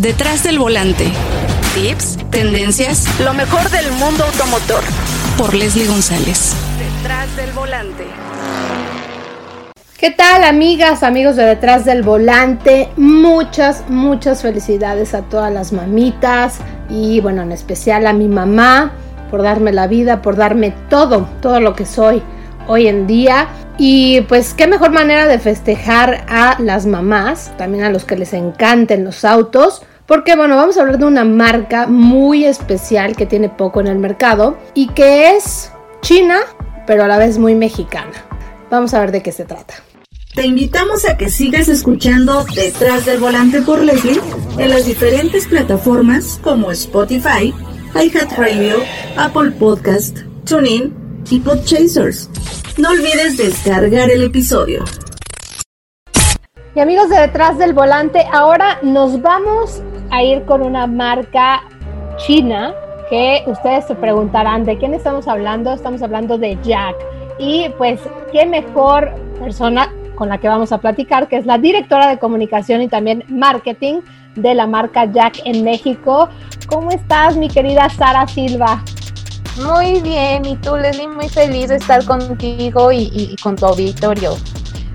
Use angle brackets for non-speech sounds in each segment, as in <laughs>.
Detrás del volante. Tips, tendencias, lo mejor del mundo automotor. Por Leslie González. Detrás del volante. ¿Qué tal amigas, amigos de Detrás del Volante? Muchas, muchas felicidades a todas las mamitas y bueno, en especial a mi mamá por darme la vida, por darme todo, todo lo que soy hoy en día. Y pues qué mejor manera de festejar a las mamás, también a los que les encanten los autos. Porque bueno, vamos a hablar de una marca muy especial que tiene poco en el mercado y que es china, pero a la vez muy mexicana. Vamos a ver de qué se trata. Te invitamos a que sigas escuchando Detrás del Volante por Leslie en las diferentes plataformas como Spotify, iHeartRadio, Apple Podcast, TuneIn y Podchasers. No olvides descargar el episodio. Y amigos de Detrás del Volante, ahora nos vamos a ir con una marca china que ustedes se preguntarán de quién estamos hablando. Estamos hablando de Jack. Y pues, qué mejor persona con la que vamos a platicar, que es la directora de comunicación y también marketing de la marca Jack en México. ¿Cómo estás, mi querida Sara Silva? Muy bien, y tú, Leslie, muy feliz de estar contigo y, con tu auditorio.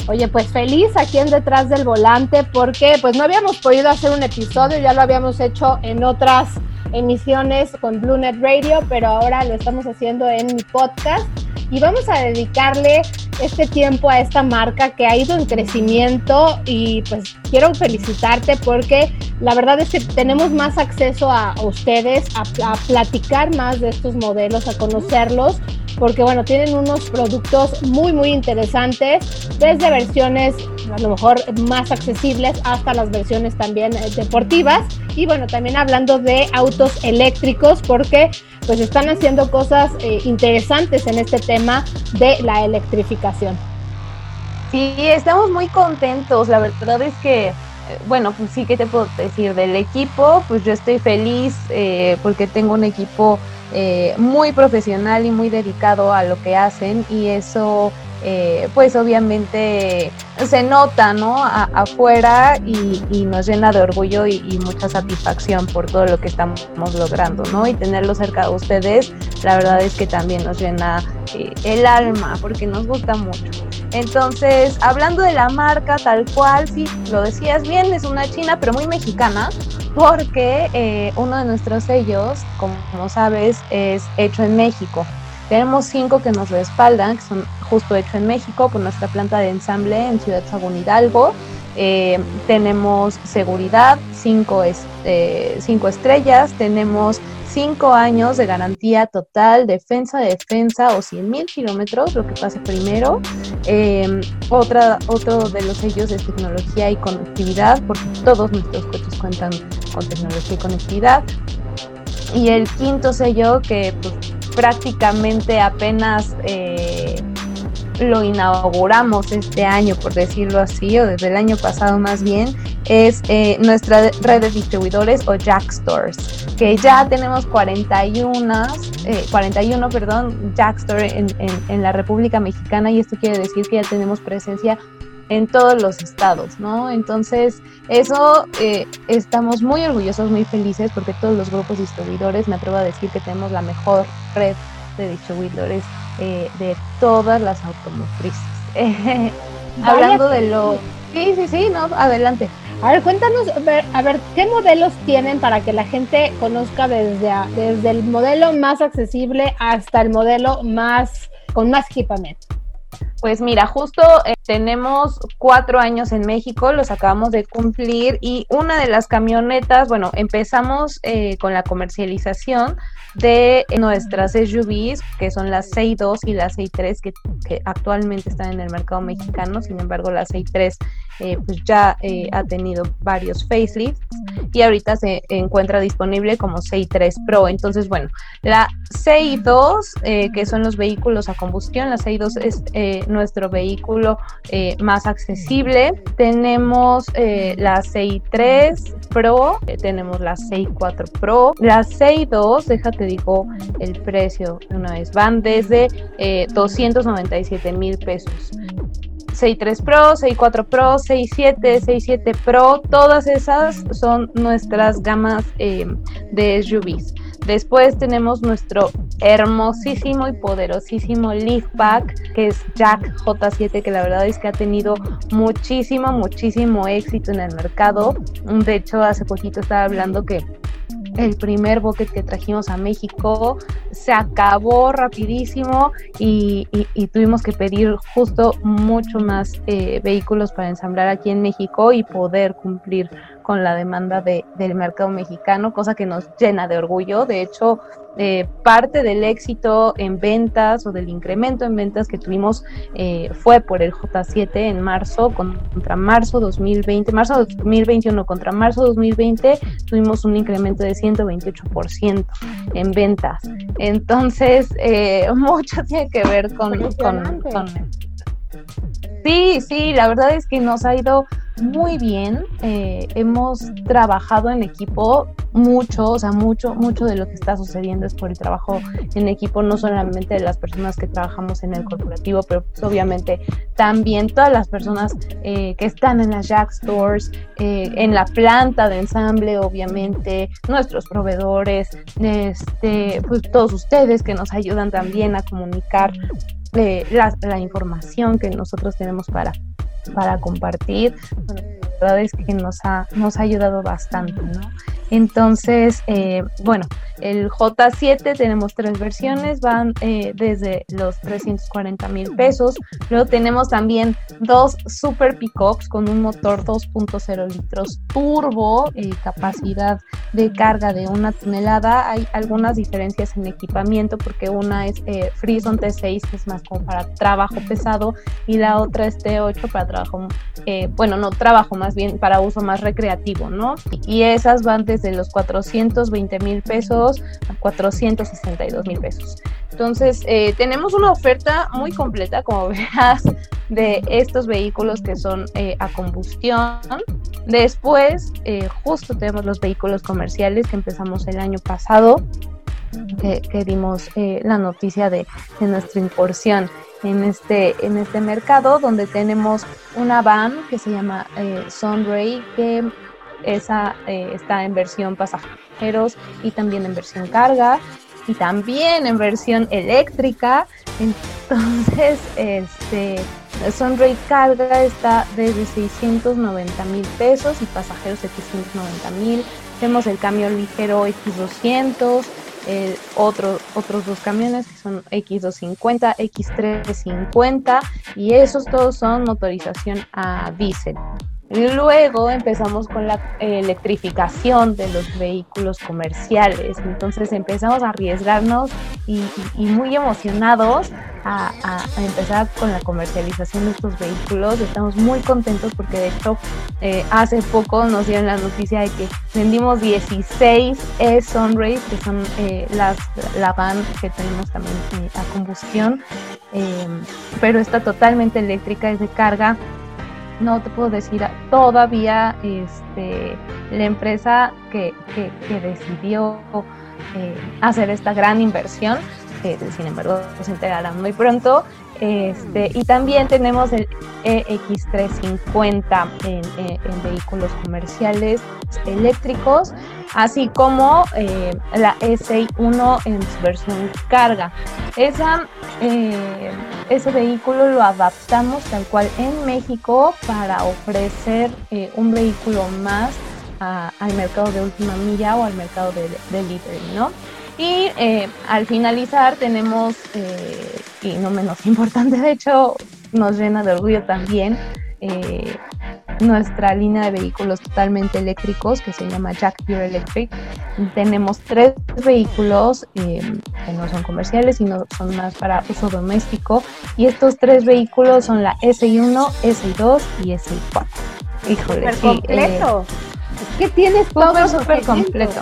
Oye, pues feliz aquí en Detrás del Volante porque pues no habíamos podido hacer un episodio, ya lo habíamos hecho en otras emisiones con BlueNet Radio, pero ahora lo estamos haciendo en mi podcast y vamos a dedicarle este tiempo a esta marca que ha ido en crecimiento y pues quiero felicitarte porque la verdad es que tenemos más acceso a, ustedes, a, platicar más de estos modelos, a conocerlos, porque bueno, tienen unos productos muy, muy interesantes, desde versiones a lo mejor más accesibles hasta las versiones también eh, deportivas. Y bueno, también hablando de autos eléctricos, porque pues están haciendo cosas eh, interesantes en este tema de la electrificación. Sí, estamos muy contentos. La verdad es que, eh, bueno, pues sí, ¿qué te puedo decir del equipo? Pues yo estoy feliz porque tengo un equipo muy profesional y muy dedicado a lo que hacen y eso eh, pues obviamente se nota, ¿no? afuera y, nos llena de orgullo y, mucha satisfacción por todo lo que estamos logrando, ¿no? Y tenerlo cerca de ustedes, la verdad es que también nos llena eh, el alma porque nos gusta mucho. Entonces, hablando de la marca tal cual, sí, lo decías bien, es una china, pero muy mexicana, porque eh, uno de nuestros sellos, como sabes, es hecho en México. Tenemos cinco que nos respaldan, que son justo hechos en México, por nuestra planta de ensamble en Ciudad Sagún Hidalgo. Eh, tenemos seguridad, cinco, eh, cinco estrellas, tenemos cinco años de garantía total, defensa de defensa o 100 mil kilómetros, lo que pase primero. Eh, otra, otro de los sellos es tecnología y conectividad, porque todos nuestros coches cuentan tecnología y conectividad. Y el quinto sello que pues, prácticamente apenas eh, lo inauguramos este año, por decirlo así, o desde el año pasado más bien, es eh, nuestra red de distribuidores o Jack Stores, que ya tenemos 41, 41 eh, perdón, Jack Store en, en, la República Mexicana y esto quiere decir que ya tenemos presencia en todos los estados, ¿no? Entonces, eso estamos muy orgullosos, muy felices porque todos los grupos distribuidores, me atrevo a decir que tenemos la mejor red de distribuidores eh, de todas las automotrices. <laughs> hablando de lo... Sí, sí, sí, no, adelante. A ver, cuéntanos, a ver, ¿qué modelos tienen para que la gente conozca desde, desde el modelo más accesible hasta el modelo más con más equipamiento? Pues mira, justo eh, tenemos cuatro años en México, los acabamos de cumplir y una de las camionetas, bueno, empezamos eh, con la comercialización de nuestras SUVs, que son las 6.2 y las 6.3, que, que actualmente están en el mercado mexicano. Sin embargo, la 6.3 eh, pues ya eh, ha tenido varios facelifts y ahorita se encuentra disponible como 6.3 Pro. Entonces, bueno, la 6.2, eh, que son los vehículos a combustión, la 6.2 es nuestro vehículo más accesible. Tenemos la 6.3 Pro, tenemos la 6.4 Pro, la 6.2, déjate digo el precio de una vez, van desde 297 mil pesos. 6.3 Pro, 6.4 Pro, 6.7, 6.7 Pro, todas esas son nuestras gamas eh, de SUVs. Después tenemos nuestro hermosísimo y poderosísimo Pack, que es Jack J7, que la verdad es que ha tenido muchísimo, muchísimo éxito en el mercado. De hecho, hace poquito estaba hablando que el primer bucket que trajimos a México se acabó rapidísimo y, tuvimos que pedir justo mucho más eh, vehículos para ensamblar aquí en México y poder cumplir con la demanda del mercado mexicano, cosa que nos llena de orgullo. De hecho, eh, parte del éxito en ventas o del incremento en ventas que tuvimos eh, fue por el J7 en marzo contra marzo 2020, marzo 2021 contra marzo 2020 tuvimos un incremento de 128% en ventas. Entonces, eh, <laughs> mucho tiene que ver con, con, con Sí, sí, la verdad es que nos ha ido muy bien. Eh, hemos trabajado en equipo mucho, o sea, mucho, mucho de lo que está sucediendo es por el trabajo en equipo, no solamente de las personas que trabajamos en el corporativo, pero pues, obviamente también todas las personas eh, que están en las Jack Stores, eh, en la planta de ensamble, obviamente, nuestros proveedores, este, pues todos ustedes que nos ayudan también a comunicar la, la, información que nosotros tenemos para, para compartir. la verdad es que nos ha, nos ha ayudado bastante, ¿no? Entonces, eh, bueno, el J7 tenemos tres versiones, van eh, desde los 340 mil pesos. Luego tenemos también dos super pickups con un motor 2.0 litros turbo, y capacidad de carga de una tonelada. Hay algunas diferencias en equipamiento porque una es eh, Frison T6, que es más como para trabajo pesado, y la otra es T8 para trabajo, eh, bueno, no trabajo, más bien para uso más recreativo, ¿no? Y esas van desde los 420 mil pesos a 462 mil pesos. Entonces, eh, tenemos una oferta muy completa, como <laughs> verás, de estos vehículos que son eh, a combustión. Después, eh, justo tenemos los vehículos comerciales que empezamos el año pasado, que, dimos la noticia de, de, nuestra incursión en este, en este mercado, donde tenemos una van que se llama Sunray, que esa está en versión y también en versión carga y también en versión eléctrica. Entonces, <laughs> este, Sunray Carga está desde 690 mil pesos y pasajeros 790 mil. Tenemos el camión ligero X200, otros dos camiones que son X250, X350 y esos todos son motorización a diésel. Luego empezamos con la electrificación de los vehículos comerciales. Entonces empezamos a arriesgarnos y, muy emocionados a, empezar con la comercialización de estos vehículos. Estamos muy contentos porque de hecho eh, hace poco nos dieron la noticia de que vendimos 16 e-Sunrays, que son eh, las, la van que tenemos también eh, a combustión, pero está totalmente eléctrica, es de carga no te puedo decir todavía este, la empresa que, decidió eh, hacer esta gran inversión, que sin embargo se enterarán muy pronto. Este, y también tenemos el EX350 en, en, vehículos comerciales eléctricos, así como eh, la S1 en su versión carga. Esa, eh, ese vehículo lo adaptamos tal cual en México para ofrecer eh, un vehículo más al mercado de última milla o al mercado de delivery, ¿no? Y al finalizar tenemos, y no menos <laughs> importante, de hecho nos llena de orgullo también, nuestra línea de vehículos totalmente eléctricos que se llama Jack Pure Electric. Tenemos tres vehículos eh, que no son comerciales, sino son más para uso doméstico. Y estos tres vehículos son la SI1, SI2 y SI4. Híjole, sí, completo. es que tienes todo súper completo.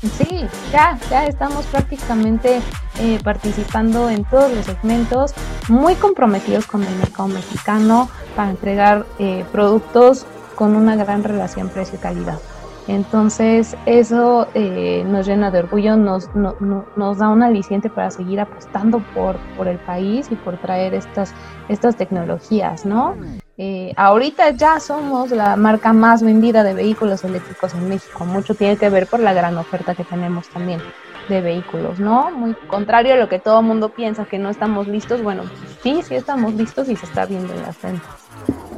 Sí, ya, ya estamos prácticamente eh, participando en todos los segmentos, muy comprometidos con el mercado mexicano para entregar eh, productos con una gran relación precio-calidad. Entonces, eso eh, nos llena de orgullo, nos, nos da un aliciente para seguir apostando por, por el país y por traer estas, estas tecnologías, ¿no? Eh, ahorita ya somos la marca más vendida de vehículos eléctricos en México. Mucho tiene que ver por la gran oferta que tenemos también de vehículos, ¿no? Muy contrario a lo que todo el mundo piensa que no estamos listos. Bueno, sí, sí estamos listos y se está viendo en las ventas.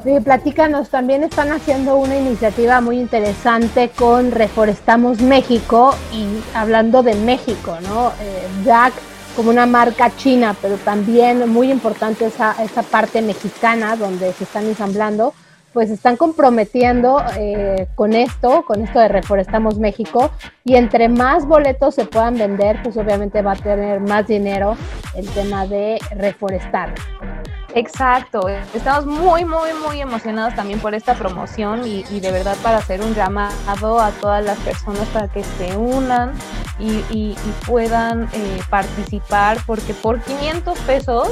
Sí, platícanos, también están haciendo una iniciativa muy interesante con Reforestamos México y hablando de México, ¿no? Eh, Jack como una marca china, pero también muy importante esa, esa parte mexicana donde se están ensamblando, pues están comprometiendo eh, con esto, con esto de Reforestamos México, y entre más boletos se puedan vender, pues obviamente va a tener más dinero el tema de reforestar. Exacto, estamos muy, muy, muy emocionados también por esta promoción y, de verdad para hacer un llamado a todas las personas para que se unan y, puedan eh, participar porque por 500 pesos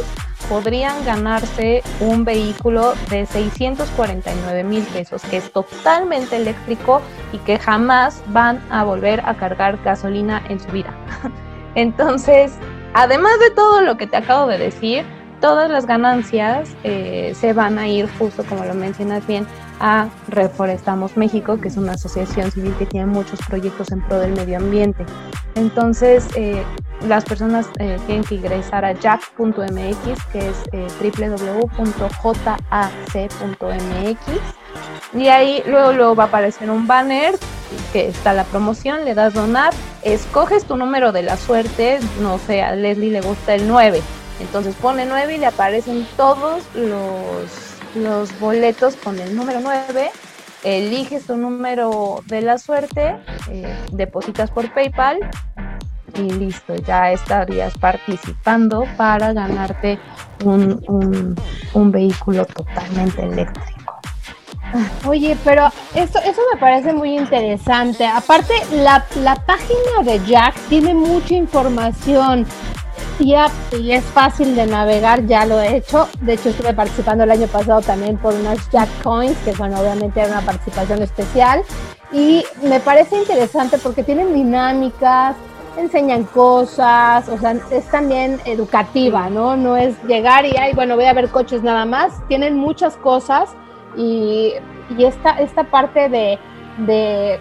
podrían ganarse un vehículo de 649 mil pesos que es totalmente eléctrico y que jamás van a volver a cargar gasolina en su vida. <laughs> Entonces, además de todo lo que te acabo de decir, todas las ganancias eh, se van a ir justo como lo mencionas bien a Reforestamos México, que es una asociación civil que tiene muchos proyectos en pro del medio ambiente. Entonces, eh, las personas eh, tienen que ingresar a jack.mx, que es www.jac.mx, y ahí luego, luego va a aparecer un banner que está la promoción, le das donar, escoges tu número de la suerte, no sé, a Leslie le gusta el 9 entonces pone 9 y le aparecen todos los, los boletos con el número 9. Eliges tu número de la suerte, eh, depositas por PayPal y listo, ya estarías participando para ganarte un, un, vehículo totalmente eléctrico. <laughs> Oye, pero eso, eso me parece muy interesante. Aparte, la, la página de Jack tiene mucha información y es fácil de navegar, ya lo he hecho. De hecho, estuve participando el año pasado también por unas Jack Coins, que son obviamente una participación especial. Y me parece interesante porque tienen dinámicas, enseñan cosas, o sea, es también educativa, ¿no? No es llegar y, ay, bueno, voy a ver coches nada más. Tienen muchas cosas y, y esta, esta parte de, de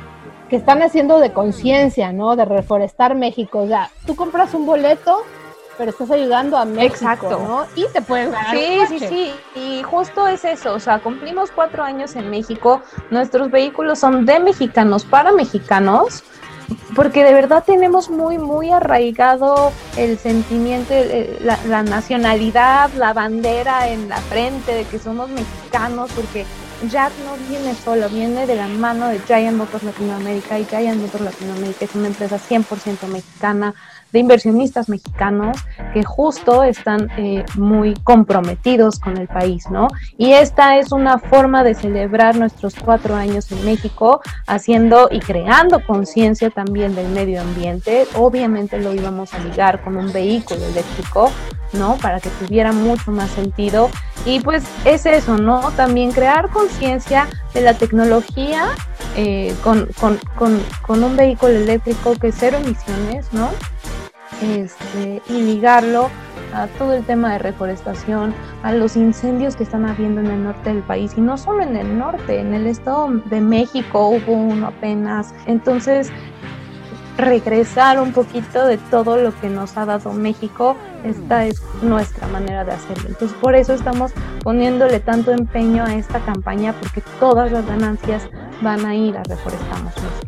que están haciendo de conciencia, ¿no? De reforestar México. O sea, tú compras un boleto pero estás ayudando a México, Exacto. ¿no? Y te puedes ganar. Sí, sí, sí. Y justo es eso. O sea, cumplimos cuatro años en México. Nuestros vehículos son de mexicanos para mexicanos. Porque de verdad tenemos muy, muy arraigado el sentimiento, la, la nacionalidad, la bandera en la frente de que somos mexicanos, porque Jack no viene solo, viene de la mano de Giant Motors Latinoamérica y Giant Motors Latinoamérica es una empresa 100% mexicana de inversionistas mexicanos que justo están eh, muy comprometidos con el país, ¿no? Y esta es una forma de celebrar nuestros cuatro años en México, haciendo y creando conciencia también del medio ambiente. Obviamente lo íbamos a ligar con un vehículo eléctrico, ¿no? Para que tuviera mucho más sentido. Y pues es eso, ¿no? También crear conciencia de la tecnología eh, con, con, con, con, un vehículo eléctrico que cero emisiones, ¿no? Este, y ligarlo a todo el tema de reforestación, a los incendios que están habiendo en el norte del país y no solo en el norte, en el estado de México hubo uno apenas. Entonces, regresar un poquito de todo lo que nos ha dado México, esta es nuestra manera de hacerlo. Entonces, por eso estamos poniéndole tanto empeño a esta campaña porque todas las ganancias van a ir a Reforestamos México.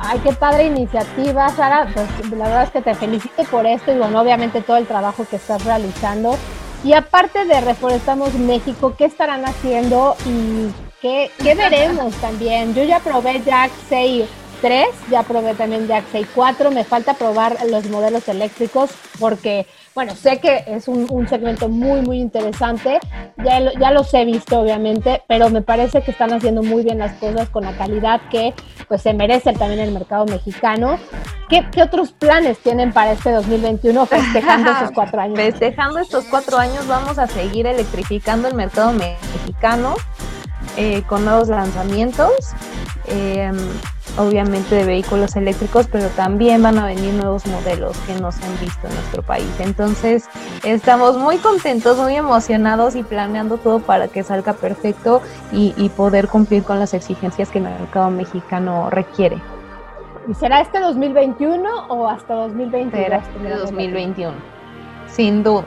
Ay, qué padre iniciativa, Sara. Pues la verdad es que te felicito por esto y bueno, obviamente todo el trabajo que estás realizando. Y aparte de Reforestamos México, ¿qué estarán haciendo y qué, qué veremos <laughs> también? Yo ya probé Jack 6 3, ya probé también Jack 6 4, me falta probar los modelos eléctricos porque bueno, sé que es un, segmento muy, muy interesante, ya, ya los he visto obviamente, pero me parece que están haciendo muy bien las cosas con la calidad que pues se merece también el mercado mexicano. ¿Qué, otros planes tienen para este 2021 festejando estos cuatro años? <laughs> Festejando estos cuatro años vamos a seguir electrificando el mercado mexicano eh, con nuevos lanzamientos. em, obviamente de vehículos eléctricos, pero también van a venir nuevos modelos que no se han visto en nuestro país. Entonces, estamos muy contentos, muy emocionados y planeando todo para que salga perfecto y, poder cumplir con las exigencias que el mercado mexicano requiere. ¿Y será este 2021 o hasta 2020? Será este 2021, sin duda.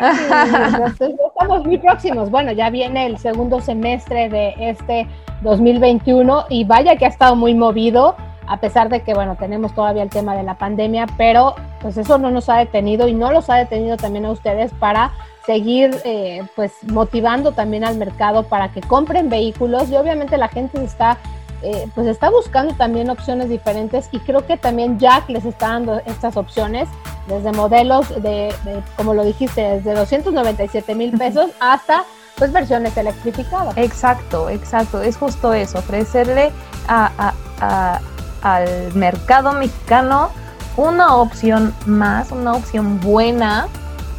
<laughs> estamos muy próximos. Bueno, ya viene el segundo semestre de este 2021 y vaya que ha estado muy movido, a pesar de que, bueno, tenemos todavía el tema de la pandemia, pero pues eso no nos ha detenido y no los ha detenido también a ustedes para seguir eh, pues motivando también al mercado para que compren vehículos y obviamente la gente está eh, pues está buscando también opciones diferentes y creo que también Jack les está dando estas opciones desde modelos de, como lo dijiste, desde 297 mil pesos <laughs> hasta pues versiones electrificadas. Exacto, exacto, es justo eso, ofrecerle a, al mercado mexicano una opción más, una opción buena,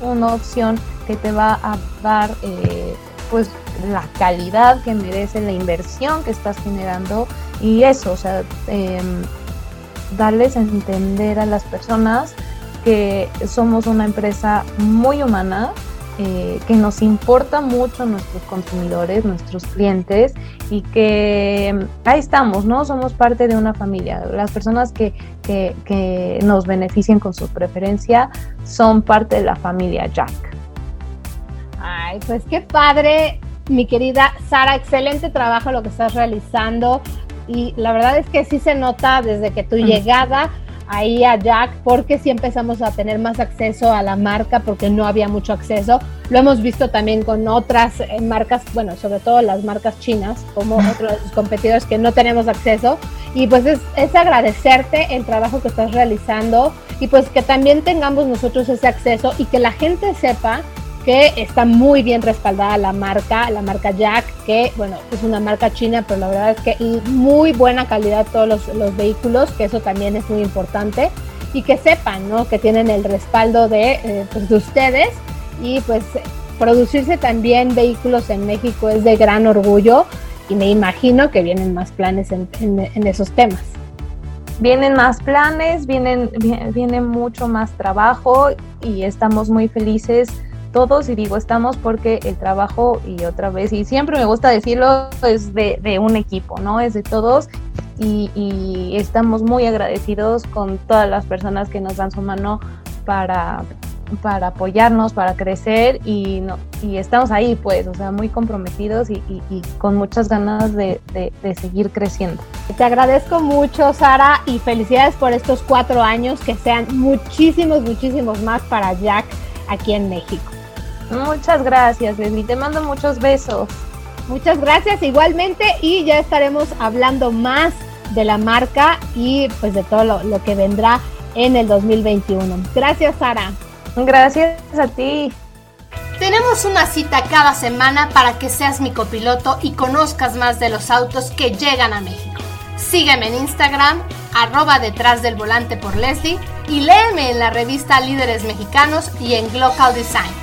una opción que te va a dar eh, pues la calidad que merece la inversión que estás generando y eso, o sea, em, darles a entender a las personas que somos una empresa muy humana, eh, que nos importa mucho nuestros consumidores, nuestros clientes y que em, ahí estamos, ¿no? Somos parte de una familia. Las personas que, que, que nos beneficien con su preferencia son parte de la familia Jack. Ay, pues qué padre mi querida Sara, excelente trabajo lo que estás realizando y la verdad es que sí se nota desde que tu llegada ahí a Jack, porque sí empezamos a tener más acceso a la marca, porque no había mucho acceso. Lo hemos visto también con otras eh, marcas, bueno, sobre todo las marcas chinas, como otros competidores que no tenemos acceso. Y pues es, es agradecerte el trabajo que estás realizando y pues que también tengamos nosotros ese acceso y que la gente sepa que está muy bien respaldada la marca, la marca Jack, que bueno, es una marca china, pero la verdad es que muy buena calidad todos los, vehículos, que eso también es muy importante, y que sepan, ¿no? Que tienen el respaldo de, eh, pues, de ustedes y pues producirse también vehículos en México es de gran orgullo y me imagino que vienen más planes en, en, esos temas. Vienen más planes, vienen, viene mucho más trabajo y estamos muy felices todos y digo estamos porque el trabajo y otra vez, y siempre me gusta decirlo, es de, un equipo, ¿no? Es de todos y, estamos muy agradecidos con todas las personas que nos dan su mano para, para apoyarnos, para crecer y, no, y estamos ahí pues, o sea, muy comprometidos y, con muchas ganas de, de, seguir creciendo. Te agradezco mucho, Sara, y felicidades por estos cuatro años, que sean muchísimos, muchísimos más para Jack aquí en México. Muchas gracias, Leslie. Te mando muchos besos. Muchas gracias igualmente y ya estaremos hablando más de la marca y pues de todo lo, que vendrá en el 2021. Gracias, Sara. Gracias a ti. Tenemos una cita cada semana para que seas mi copiloto y conozcas más de los autos que llegan a México. Sígueme en Instagram, arroba detrás del volante por Leslie y léeme en la revista Líderes Mexicanos y en Global Design.